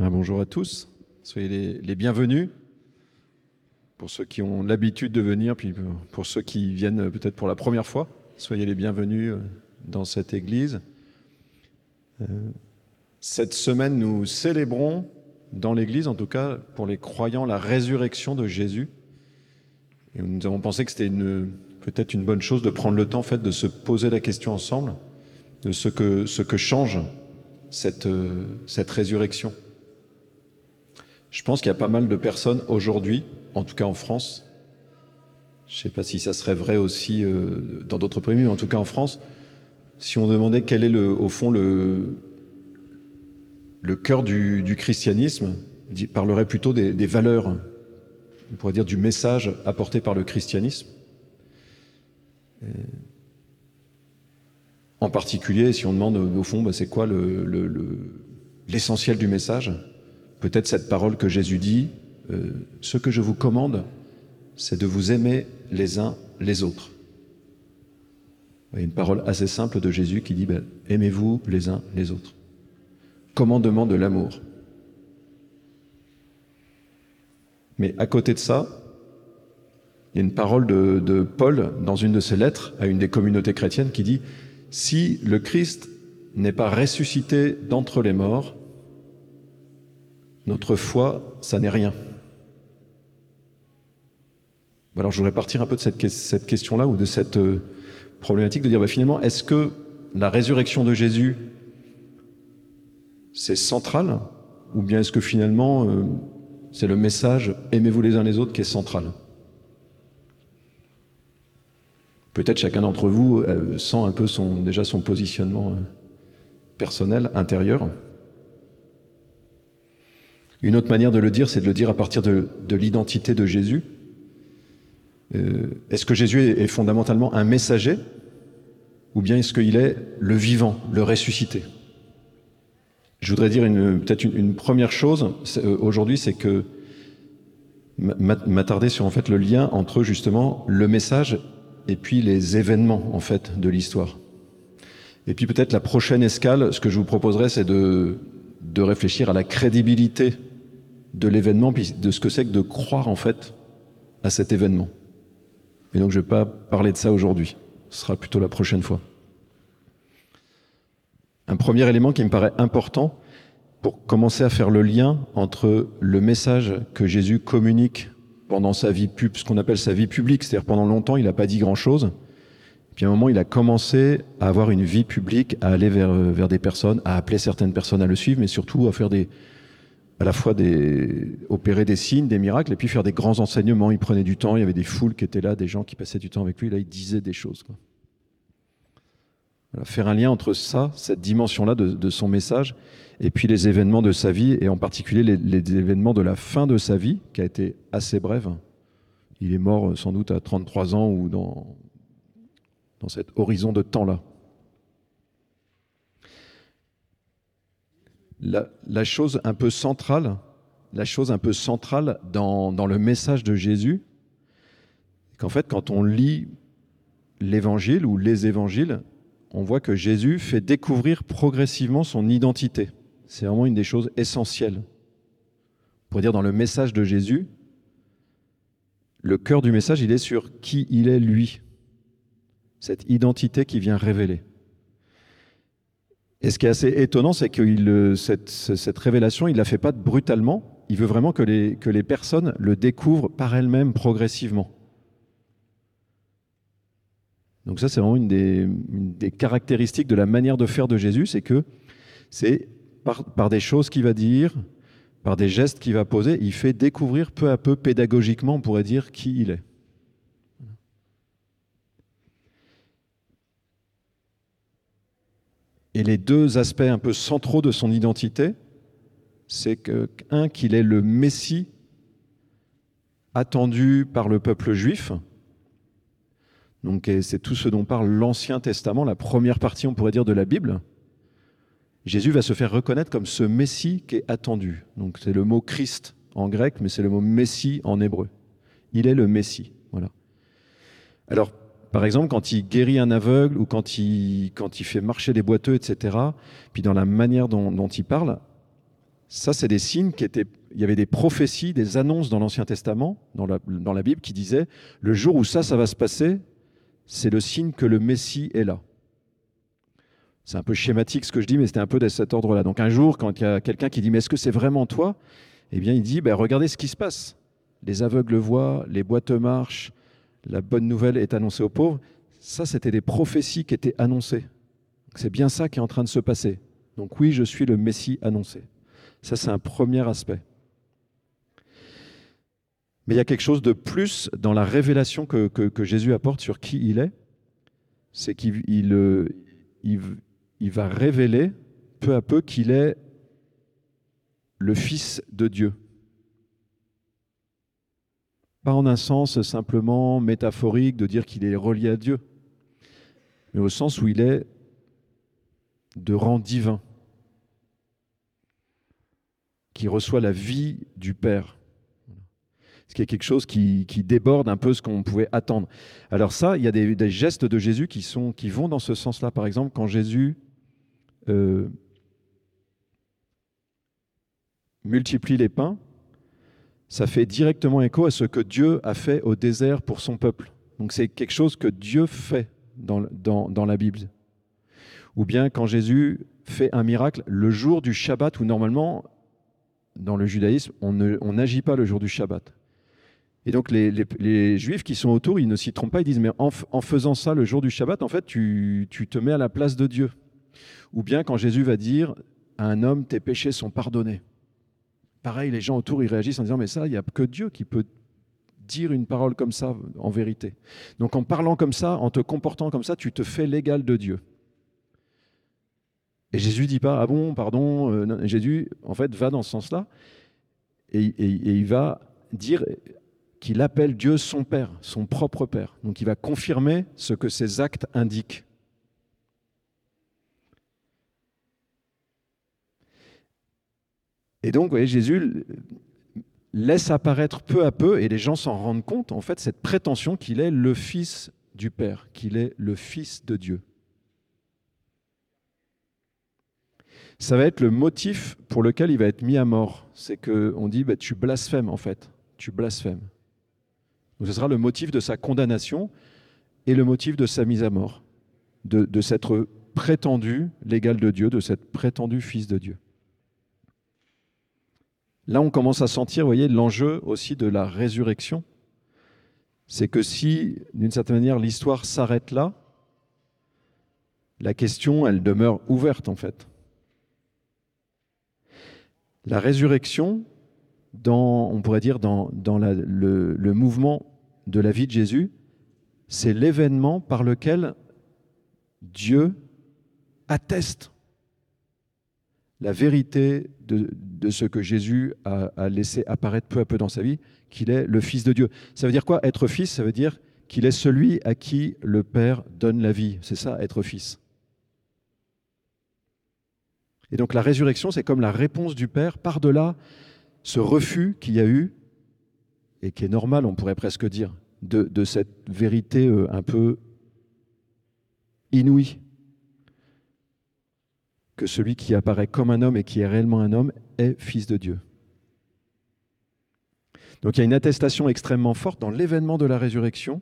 Ah, bonjour à tous, soyez les, bienvenus. Pour ceux qui ont l'habitude de venir, puis pour ceux qui viennent peut-être pour la première fois, soyez les bienvenus dans cette église. Euh, cette semaine, nous célébrons dans l'église, en tout cas pour les croyants, la résurrection de Jésus. Nous avons pensé que c'était peut-être une bonne chose de prendre le temps fait, de se poser la question ensemble de ce que, change euh, cette résurrection. Je pense qu'il y a pas mal de personnes aujourd'hui, en tout cas en France, je ne sais pas si ça serait vrai aussi euh, dans d'autres pays, mais en tout cas en France, si on demandait quel est le, au fond le, le cœur du, christianisme, il parlerait plutôt des, valeurs, on pourrait dire du message apporté par le christianisme. Et en particulier, si on demande au fond, bah, c'est quoi l'essentiel le, le, du message Peut-être cette parole que Jésus dit, euh, ce que je vous commande, c'est de vous aimer les uns les autres. Il une parole assez simple de Jésus qui dit, bah, aimez-vous les uns les autres. Commandement de l'amour. Mais à côté de ça, il y a une parole de Paul dans une de ses lettres à une des communautés chrétiennes qui dit, si le Christ n'est pas ressuscité d'entre les morts, notre foi, ça n'est rien. Alors je voudrais partir un peu de cette, question-là ou de cette euh, problématique de dire bah, finalement, est-ce que la résurrection de Jésus, c'est central ou bien est-ce que finalement, euh, c'est le message aimez-vous les uns les autres qui est central? Peut-être chacun d'entre vous euh, sent un peu son, déjà son positionnement personnel, intérieur. Une autre manière de le dire, c'est de le dire à partir de, de l'identité de Jésus. Euh, est-ce que Jésus est, fondamentalement un messager ou bien est-ce qu'il est le vivant, le ressuscité? Je voudrais dire peut-être une, première chose euh, aujourd'hui, c'est que m'attarder sur en fait le lien entre justement le message et puis les événements en fait de l'histoire. Et puis peut-être la prochaine escale, ce que je vous proposerais, c'est de, de réfléchir à la crédibilité de l'événement, puis de ce que c'est que de croire en fait à cet événement. Et donc je ne vais pas parler de ça aujourd'hui, ce sera plutôt la prochaine fois. Un premier élément qui me paraît important pour commencer à faire le lien entre le message que Jésus communique pendant sa vie pub, ce qu'on appelle sa vie publique, c'est-à-dire pendant longtemps, il n'a pas dit grand-chose. Puis à un moment, il a commencé à avoir une vie publique, à aller vers, vers des personnes, à appeler certaines personnes à le suivre, mais surtout à faire des, à la fois des, opérer des signes, des miracles, et puis faire des grands enseignements. Il prenait du temps, il y avait des foules qui étaient là, des gens qui passaient du temps avec lui, là, il disait des choses. Voilà, faire un lien entre ça, cette dimension-là de, de, son message, et puis les événements de sa vie, et en particulier les, événements de la fin de sa vie, qui a été assez brève. Il est mort euh, sans doute à 33 ans ou dans, dans cet horizon de temps-là. La, chose un peu centrale, la chose un peu centrale dans, dans le message de Jésus, qu'en fait, quand on lit l'évangile ou les évangiles, on voit que Jésus fait découvrir progressivement son identité. C'est vraiment une des choses essentielles. Pour dire dans le message de Jésus, le cœur du message, il est sur qui il est lui. Cette identité qui vient révéler. Et ce qui est assez étonnant, c'est que cette, cette, révélation, il ne la fait pas brutalement. Il veut vraiment que les, que les personnes le découvrent par elles-mêmes progressivement. Donc ça, c'est vraiment une des, caractéristiques de la manière de faire de Jésus, c'est que c'est par, des choses qu'il va dire, par des gestes qu'il va poser, il fait découvrir peu à peu, pédagogiquement, on pourrait dire, qui il est. Et les deux aspects un peu centraux de son identité, c'est que, un, qu'il est le Messie attendu par le peuple juif, donc c'est tout ce dont parle l'Ancien Testament, la première partie, on pourrait dire, de la Bible. Jésus va se faire reconnaître comme ce Messie qui est attendu. Donc c'est le mot Christ en grec, mais c'est le mot Messie en hébreu. Il est le Messie. Voilà. Alors, par exemple, quand il guérit un aveugle ou quand il, fait marcher des boiteux, etc., puis dans la manière dont, il parle, Ça, c'est des signes qui étaient. Il y avait des prophéties, des annonces dans l'Ancien Testament, dans la, Bible, qui disaient le jour où ça, ça va se passer, c'est le signe que le Messie est là. C'est un peu schématique ce que je dis, mais c'était un peu de cet ordre-là. Donc un jour, quand il y a quelqu'un qui dit Mais est-ce que c'est vraiment toi? Eh bien, il dit ben, Regardez ce qui se passe. Les aveugles voient, les boîtes marchent, la bonne nouvelle est annoncée aux pauvres. Ça, c'était des prophéties qui étaient annoncées. C'est bien ça qui est en train de se passer. Donc oui, je suis le Messie annoncé. Ça, c'est un premier aspect. Mais il y a quelque chose de plus dans la révélation que, Jésus apporte sur qui il est. C'est qu'il il, il va révéler peu à peu qu'il est le Fils de Dieu. Pas en un sens simplement métaphorique de dire qu'il est relié à Dieu, mais au sens où il est de rang divin, qui reçoit la vie du Père. Ce qui est quelque chose qui, déborde un peu ce qu'on pouvait attendre. Alors ça, il y a des, gestes de Jésus qui, vont dans ce sens-là. Par exemple, quand Jésus euh, multiplie les pains, ça fait directement écho à ce que Dieu a fait au désert pour son peuple. Donc c'est quelque chose que Dieu fait dans, dans, la Bible. Ou bien quand Jésus fait un miracle le jour du Shabbat, où normalement, dans le judaïsme, on n'agit pas le jour du Shabbat. Et donc les, les, juifs qui sont autour, ils ne s'y trompent pas, ils disent, mais en, en, faisant ça le jour du Shabbat, en fait, tu, tu te mets à la place de Dieu. Ou bien quand Jésus va dire à un homme, tes péchés sont pardonnés. Pareil, les gens autour, ils réagissent en disant, mais ça, il n'y a que Dieu qui peut dire une parole comme ça en vérité. Donc en parlant comme ça, en te comportant comme ça, tu te fais l'égal de Dieu. Et Jésus dit pas, ah bon, pardon, euh, Jésus, en fait, va dans ce sens-là, et, et, il va dire qu'il appelle Dieu son Père, son propre Père. Donc il va confirmer ce que ses actes indiquent. Et donc, vous voyez, Jésus laisse apparaître peu à peu, et les gens s'en rendent compte, en fait, cette prétention qu'il est le Fils du Père, qu'il est le Fils de Dieu. Ça va être le motif pour lequel il va être mis à mort. C'est qu'on dit, bah, tu blasphèmes en fait, tu blasphèmes. Donc ce sera le motif de sa condamnation et le motif de sa mise à mort, de, de s'être prétendu l'égal de Dieu, de s'être prétendu Fils de Dieu. Là, on commence à sentir, voyez, l'enjeu aussi de la résurrection. C'est que si, d'une certaine manière, l'histoire s'arrête là, la question, elle demeure ouverte en fait. La résurrection, dans, on pourrait dire, dans, le mouvement de la vie de Jésus, c'est l'événement par lequel Dieu atteste la vérité de, ce que Jésus a, laissé apparaître peu à peu dans sa vie, qu'il est le Fils de Dieu. Ça veut dire quoi Être fils, ça veut dire qu'il est celui à qui le Père donne la vie. C'est ça, être fils. Et donc la résurrection, c'est comme la réponse du Père par-delà ce refus qu'il y a eu, et qui est normal, on pourrait presque dire, de, cette vérité euh, un peu inouïe que celui qui apparaît comme un homme et qui est réellement un homme est fils de Dieu. Donc il y a une attestation extrêmement forte dans l'événement de la résurrection.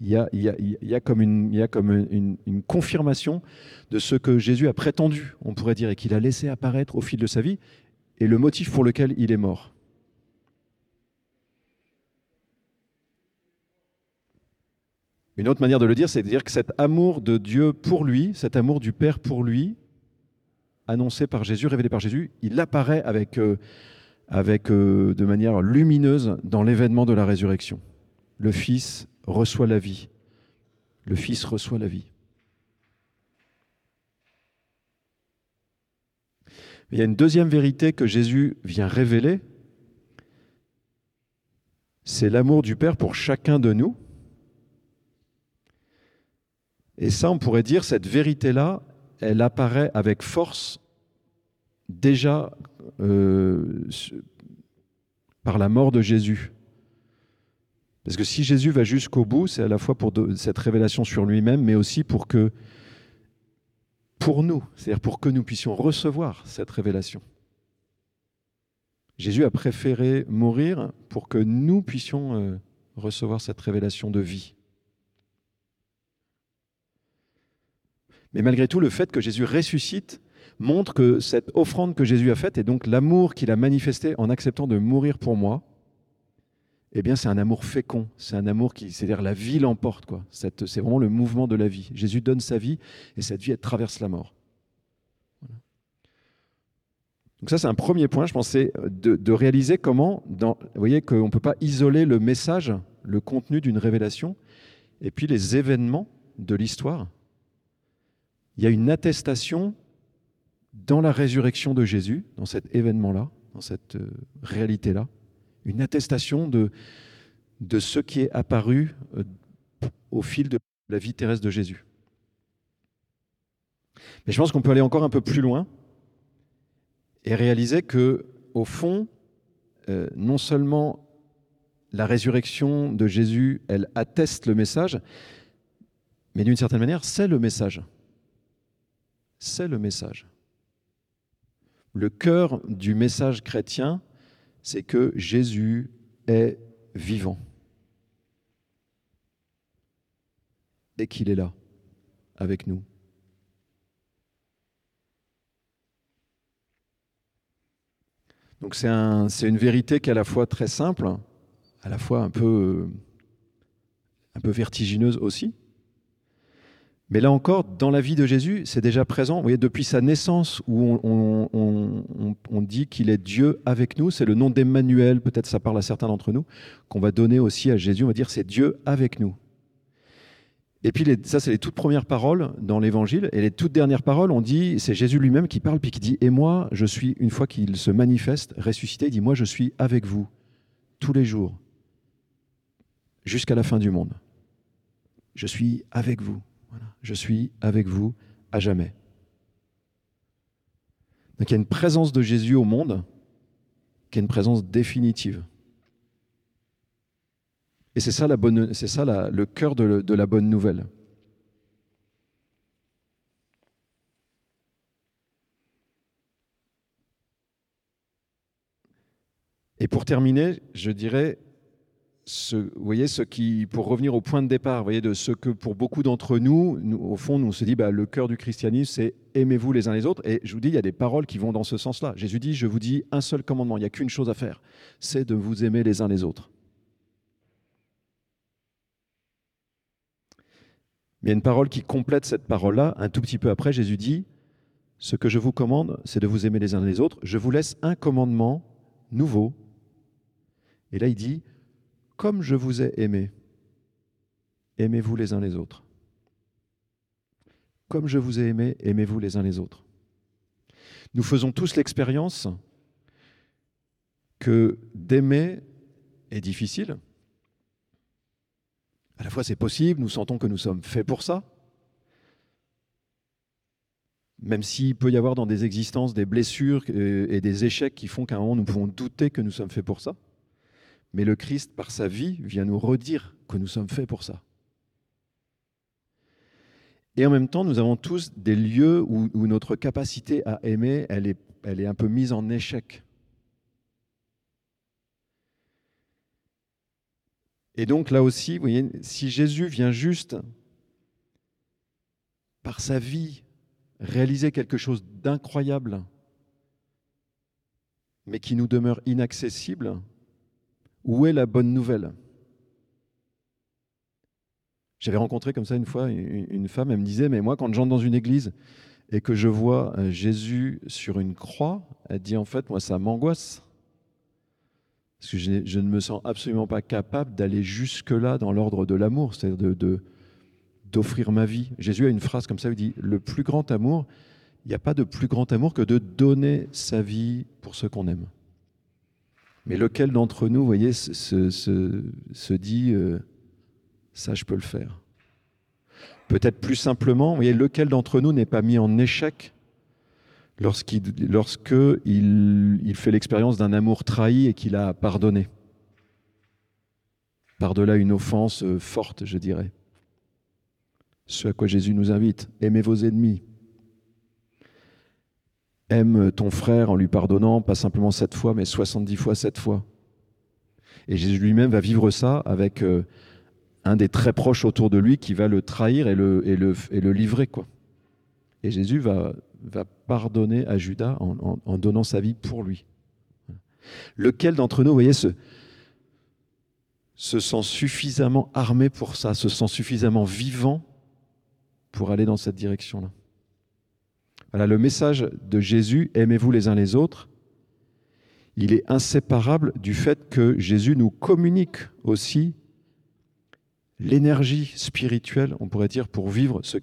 Il y a, comme une, une, confirmation de ce que Jésus a prétendu, on pourrait dire, et qu'il a laissé apparaître au fil de sa vie, et le motif pour lequel il est mort. Une autre manière de le dire, c'est de dire que cet amour de Dieu pour lui, cet amour du Père pour lui, annoncé par Jésus, révélé par Jésus, il apparaît avec, euh, euh, de manière lumineuse dans l'événement de la résurrection. Le Fils reçoit la vie. Le Fils reçoit la vie. Il y a une deuxième vérité que Jésus vient révéler, c'est l'amour du Père pour chacun de nous. Et ça, on pourrait dire, cette vérité-là, elle apparaît avec force déjà euh, par la mort de Jésus. Parce que si Jésus va jusqu'au bout, c'est à la fois pour cette révélation sur lui-même, mais aussi pour que, pour nous, c'est-à-dire pour que nous puissions recevoir cette révélation. Jésus a préféré mourir pour que nous puissions euh, recevoir cette révélation de vie. Mais malgré tout, le fait que Jésus ressuscite montre que cette offrande que Jésus a faite, et donc l'amour qu'il a manifesté en acceptant de mourir pour moi, eh bien c'est un amour fécond, c'est un amour qui, c'est-à-dire la vie l'emporte, quoi. C'est vraiment le mouvement de la vie. Jésus donne sa vie, et cette vie, traverse la mort. Donc ça, c'est un premier point, je pensais, de, de réaliser comment, vous voyez qu'on ne peut pas isoler le message, le contenu d'une révélation, et puis les événements de l'histoire. Il y a une attestation dans la résurrection de Jésus, dans cet événement-là, dans cette euh, réalité-là, une attestation de, ce qui est apparu euh, au fil de la vie terrestre de Jésus. Mais je pense qu'on peut aller encore un peu plus loin et réaliser que, au fond, euh, non seulement la résurrection de Jésus, elle atteste le message, mais d'une certaine manière, c'est le message. C'est le message. Le cœur du message chrétien, c'est que Jésus est vivant. Et qu'il est là, avec nous. Donc c'est un, une vérité qui est à la fois très simple, à la fois un peu, un peu vertigineuse aussi. Mais là encore, dans la vie de Jésus, c'est déjà présent. Vous voyez, depuis sa naissance, où on, dit qu'il est Dieu avec nous, c'est le nom d'Emmanuel, peut-être ça parle à certains d'entre nous, qu'on va donner aussi à Jésus. On va dire c'est Dieu avec nous. Et puis ça, c'est les toutes premières paroles dans l'Évangile. Et les toutes dernières paroles, on dit, c'est Jésus lui-même qui parle, puis qui dit, et moi, je suis, une fois qu'il se manifeste, ressuscité, il dit, moi, je suis avec vous tous les jours, jusqu'à la fin du monde. Je suis avec vous. Je suis avec vous à jamais. Donc il y a une présence de Jésus au monde qui est une présence définitive. Et c'est ça, la bonne, c'est ça le cœur de la bonne nouvelle. Et pour terminer, je dirais, vous voyez, ce qui, pour revenir au point de départ, voyez, de ce que pour beaucoup d'entre nous, nous, au fond, nous on se dit, bah, le cœur du christianisme, c'est aimez-vous les uns les autres. Et je vous dis, il y a des paroles qui vont dans ce sens-là. Jésus dit, je vous dis un seul commandement, il n'y a qu'une chose à faire, c'est de vous aimer les uns les autres. Mais il y a une parole qui complète cette parole-là. Un tout petit peu après, Jésus dit, ce que je vous commande, c'est de vous aimer les uns les autres. Je vous laisse un commandement nouveau. Et là, il dit, comme je vous ai aimé, aimez-vous les uns les autres. Comme je vous ai aimé, aimez-vous les uns les autres. Nous faisons tous l'expérience que d'aimer est difficile, à la fois, c'est possible, nous sentons que nous sommes faits pour ça. Même s'il peut y avoir dans des existences des blessures et des échecs qui font qu'à un moment nous pouvons douter que nous sommes faits pour ça. Mais le Christ, par sa vie, vient nous redire que nous sommes faits pour ça. Et en même temps, nous avons tous des lieux où, notre capacité à aimer, elle est, est un peu mise en échec. Et donc là aussi, vous voyez, si Jésus vient juste par sa vie réaliser quelque chose d'incroyable, mais qui nous demeure inaccessible, où est la bonne nouvelle? J'avais rencontré comme ça une fois une femme, elle me disait, mais moi quand j'entre dans une église et que je vois Jésus sur une croix, elle dit en fait, moi ça m'angoisse. Parce que je, ne me sens absolument pas capable d'aller jusque-là dans l'ordre de l'amour, c'est-à-dire d'offrir ma vie. Jésus a une phrase comme ça, il dit, le plus grand amour, il n'y a pas de plus grand amour que de donner sa vie pour ceux qu'on aime. Mais lequel d'entre nous, vous voyez, se, se, dit, euh, ça je peux le faire? Peut-être plus simplement, vous voyez, lequel d'entre nous n'est pas mis en échec lorsqu'il lorsque il, fait l'expérience d'un amour trahi et qu'il a pardonné? Par-delà une offense euh, forte, je dirais. Ce à quoi Jésus nous invite, aimez vos ennemis. Aime ton frère en lui pardonnant, pas simplement sept fois, mais 70 fois sept fois. Et Jésus lui-même va vivre ça avec euh, un des très proches autour de lui qui va le trahir et le, livrer. Quoi. Et Jésus va, pardonner à Judas en, en, donnant sa vie pour lui. Lequel d'entre nous, vous voyez, se, se sent suffisamment armé pour ça, se sent suffisamment vivant pour aller dans cette direction-là? Le message de Jésus, aimez-vous les uns les autres, il est inséparable du fait que Jésus nous communique aussi l'énergie spirituelle, on pourrait dire, pour vivre ce,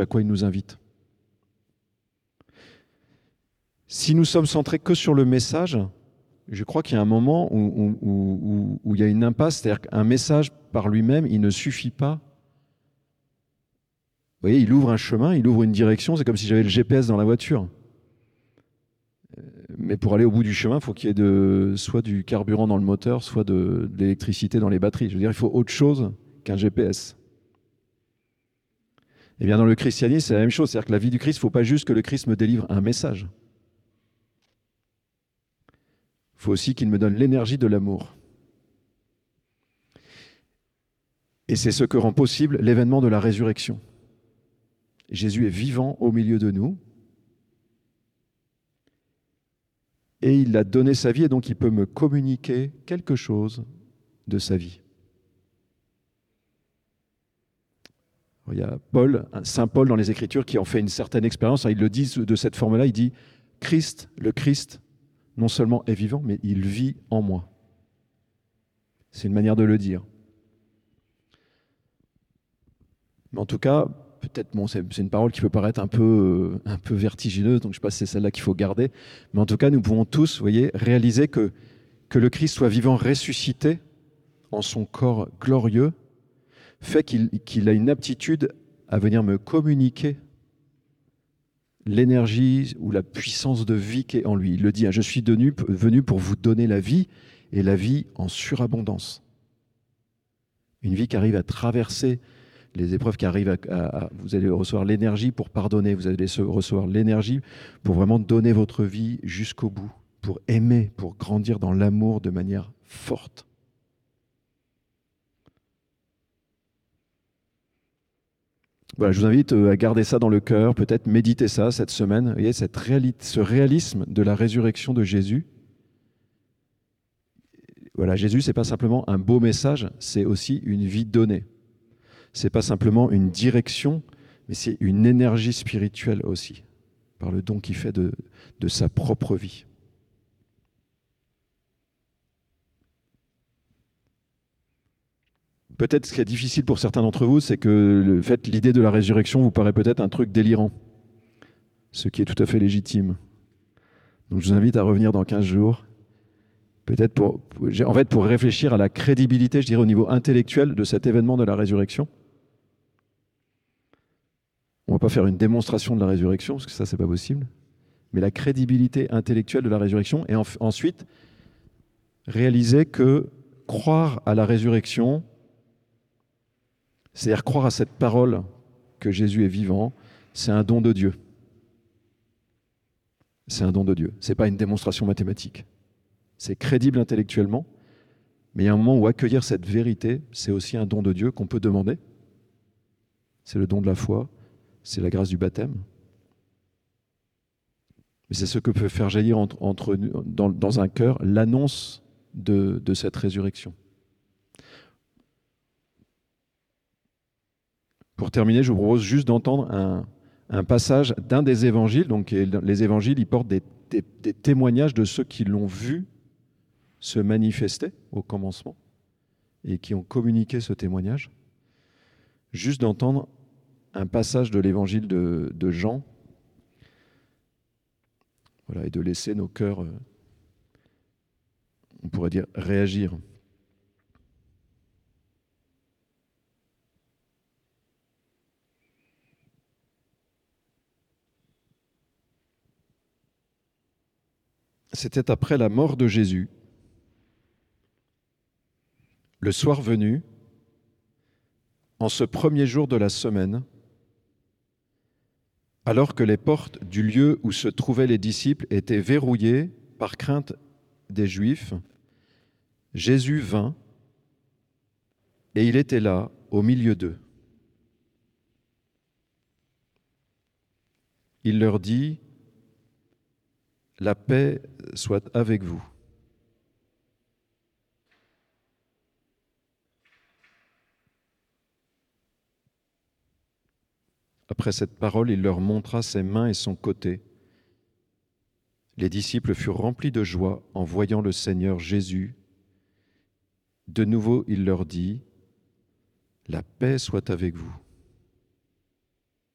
à quoi il nous invite. Si nous sommes centrés que sur le message, je crois qu'il y a un moment où, il y a une impasse, c'est-à-dire qu'un message par lui-même, il ne suffit pas. Voyez, il ouvre un chemin, il ouvre une direction, c'est comme si j'avais le GPS dans la voiture. Euh, mais pour aller au bout du chemin, il faut qu'il y ait soit du carburant dans le moteur, soit de, de l'électricité dans les batteries. Je veux dire, il faut autre chose qu'un GPS. Et eh bien, dans le christianisme, c'est la même chose. C'est-à-dire que la vie du Christ, il ne faut pas juste que le Christ me délivre un message. Il faut aussi qu'il me donne l'énergie de l'amour. Et c'est ce que rend possible l'événement de la résurrection. Jésus est vivant au milieu de nous. Et il a donné sa vie et donc il peut me communiquer quelque chose de sa vie. Il y a Paul, Saint Paul dans les Écritures qui en fait une certaine expérience. Il le dit de cette forme-là. Il dit Christ, le Christ, non seulement est vivant, mais il vit en moi. C'est une manière de le dire. Mais en tout cas, c'est une parole qui peut paraître un peu, euh, vertigineuse, donc je ne sais pas si c'est celle-là qu'il faut garder. Mais en tout cas, nous pouvons tous, voyez, réaliser que, que le Christ soit vivant, ressuscité en son corps glorieux, fait qu'il a une aptitude à venir me communiquer l'énergie ou la puissance de vie qui est en lui. Il le dit, hein, je suis venu pour vous donner la vie et la vie en surabondance. Une vie qui arrive à traverser les épreuves, qui arrivent vous allez recevoir l'énergie pour pardonner, vous allez recevoir l'énergie pour vraiment donner votre vie jusqu'au bout, pour aimer, pour grandir dans l'amour de manière forte. je vous invite euh, à garder ça dans le cœur, peut-être méditer ça cette semaine, voyez, cette ce réalisme de la résurrection de Jésus. Voilà, Jésus, c'est pas simplement un beau message, c'est aussi une vie donnée. C'est pas simplement une direction, mais c'est une énergie spirituelle aussi, par le don qu'il fait de, de sa propre vie. Peut-être ce qui est difficile pour certains d'entre vous, c'est que fait, l'idée de la résurrection vous paraît peut-être un truc délirant, ce qui est tout à fait légitime. Donc je vous invite à revenir dans 15 jours, peut-être pour, en fait, pour réfléchir à la crédibilité, je dirais, au niveau intellectuel de cet événement de la résurrection. On ne va pas faire une démonstration de la résurrection, parce que ça, c'est pas possible, mais la crédibilité intellectuelle de la résurrection, et ensuite réaliser que croire à la résurrection, c'est-à-dire croire à cette parole que Jésus est vivant, c'est un don de Dieu. C'est un don de Dieu. Ce n'est pas une démonstration mathématique. C'est crédible intellectuellement, mais il y a un moment où accueillir cette vérité, c'est aussi un don de Dieu qu'on peut demander. C'est le don de la foi, c'est la grâce du baptême. Mais c'est ce que peut faire jaillir dans, un cœur l'annonce de cette résurrection. Pour terminer, je vous propose juste d'entendre un, passage d'un des évangiles. Donc, les évangiles, portent des, témoignages de ceux qui l'ont vu se manifester au commencement et qui ont communiqué ce témoignage. Juste d'entendre un passage de l'évangile de, Jean. Voilà, et de laisser nos cœurs, euh, on pourrait dire, réagir. C'était après la mort de Jésus. Le soir venu, en ce premier jour de la semaine, Alors que les portes du lieu où se trouvaient les disciples étaient verrouillées par crainte des Juifs, Jésus vint et il était là au milieu d'eux. Il leur dit, La paix soit avec vous. Après cette parole, il leur montra ses mains et son côté. Les disciples furent remplis de joie en voyant le Seigneur Jésus. De nouveau, il leur dit, La paix soit avec vous.